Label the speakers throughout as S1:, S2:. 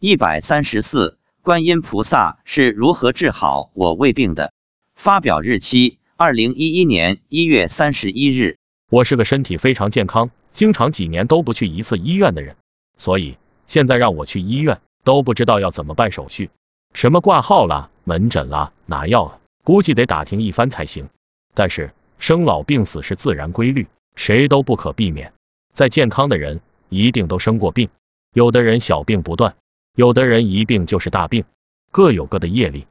S1: 一百三十四，观音菩萨是如何治好我胃病的？发表日期：二零一一年一月三十一日。
S2: 我是个身体非常健康，经常几年都不去一次医院的人，所以现在让我去医院，都不知道要怎么办手续，什么挂号啦、门诊啦、拿药啊，估计得打听一番才行。但是生老病死是自然规律，谁都不可避免。再健康的人一定都生过病，有的人小病不断。有的人一病就是大病，各有各的业力。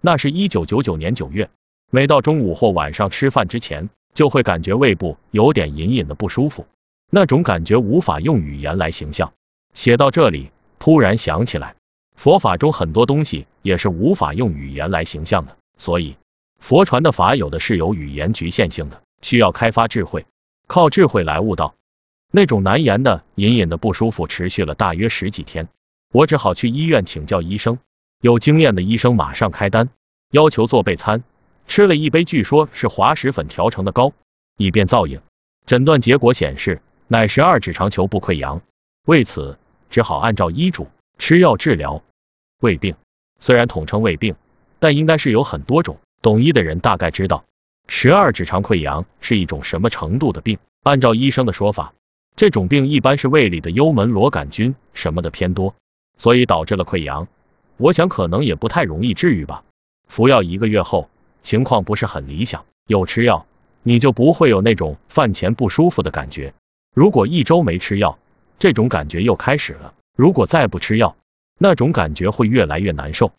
S2: 那是一九九九年九月，每到中午或晚上吃饭之前，就会感觉胃部有点隐隐的不舒服，那种感觉无法用语言来形象。写到这里，突然想起来，佛法中很多东西也是无法用语言来形象的，所以佛传的法有的是有语言局限性的，需要开发智慧，靠智慧来悟道。那种难言的隐隐的不舒服持续了大约十几天。我只好去医院请教医生，有经验的医生马上开单，要求做备餐。吃了一杯据说是滑石粉调成的膏，以便造影。诊断结果显示，乃十二指肠球部溃疡。为此，只好按照医嘱吃药治疗胃病。虽然统称胃病，但应该是有很多种。懂医的人大概知道，十二指肠溃疡是一种什么程度的病。按照医生的说法，这种病一般是胃里的幽门螺杆菌什么的偏多。所以导致了溃疡，我想可能也不太容易治愈吧。服药一个月后，情况不是很理想。有吃药，你就不会有那种饭前不舒服的感觉。如果一周没吃药，这种感觉又开始了。如果再不吃药，那种感觉会越来越难受。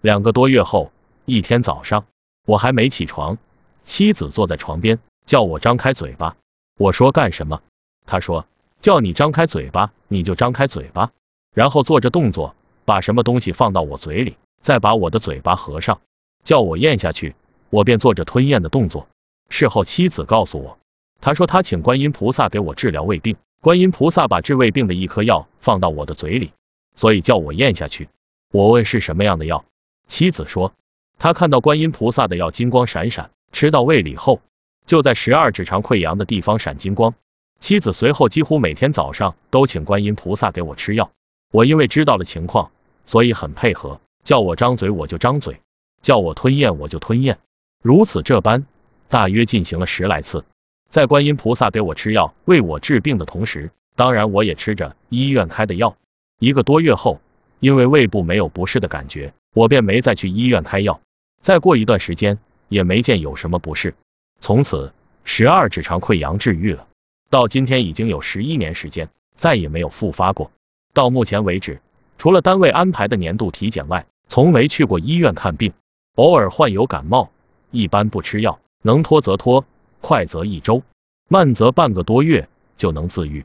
S2: 两个多月后，一天早上，我还没起床，妻子坐在床边叫我张开嘴巴。我说干什么？她说叫你张开嘴巴，你就张开嘴巴。然后做着动作，把什么东西放到我嘴里，再把我的嘴巴合上，叫我咽下去，我便做着吞咽的动作。事后妻子告诉我，他说他请观音菩萨给我治疗胃病，观音菩萨把治胃病的一颗药放到我的嘴里，所以叫我咽下去。我问是什么样的药，妻子说他看到观音菩萨的药金光闪闪，吃到胃里后，就在十二指肠溃疡的地方闪金光。妻子随后几乎每天早上都请观音菩萨给我吃药。我因为知道了情况，所以很配合，叫我张嘴我就张嘴，叫我吞咽我就吞咽，如此这般，大约进行了十来次。在观音菩萨给我吃药为我治病的同时，当然我也吃着医院开的药。一个多月后，因为胃部没有不适的感觉，我便没再去医院开药。再过一段时间，也没见有什么不适，从此十二指肠溃疡治愈了。到今天已经有十一年时间，再也没有复发过。到目前为止，除了单位安排的年度体检外，从没去过医院看病。偶尔患有感冒，一般不吃药，能拖则拖，快则一周，慢则半个多月就能自愈。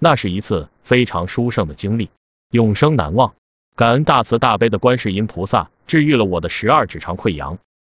S2: 那是一次非常殊胜的经历，永生难忘。感恩大慈大悲的观世音菩萨治愈了我的十二指肠溃疡。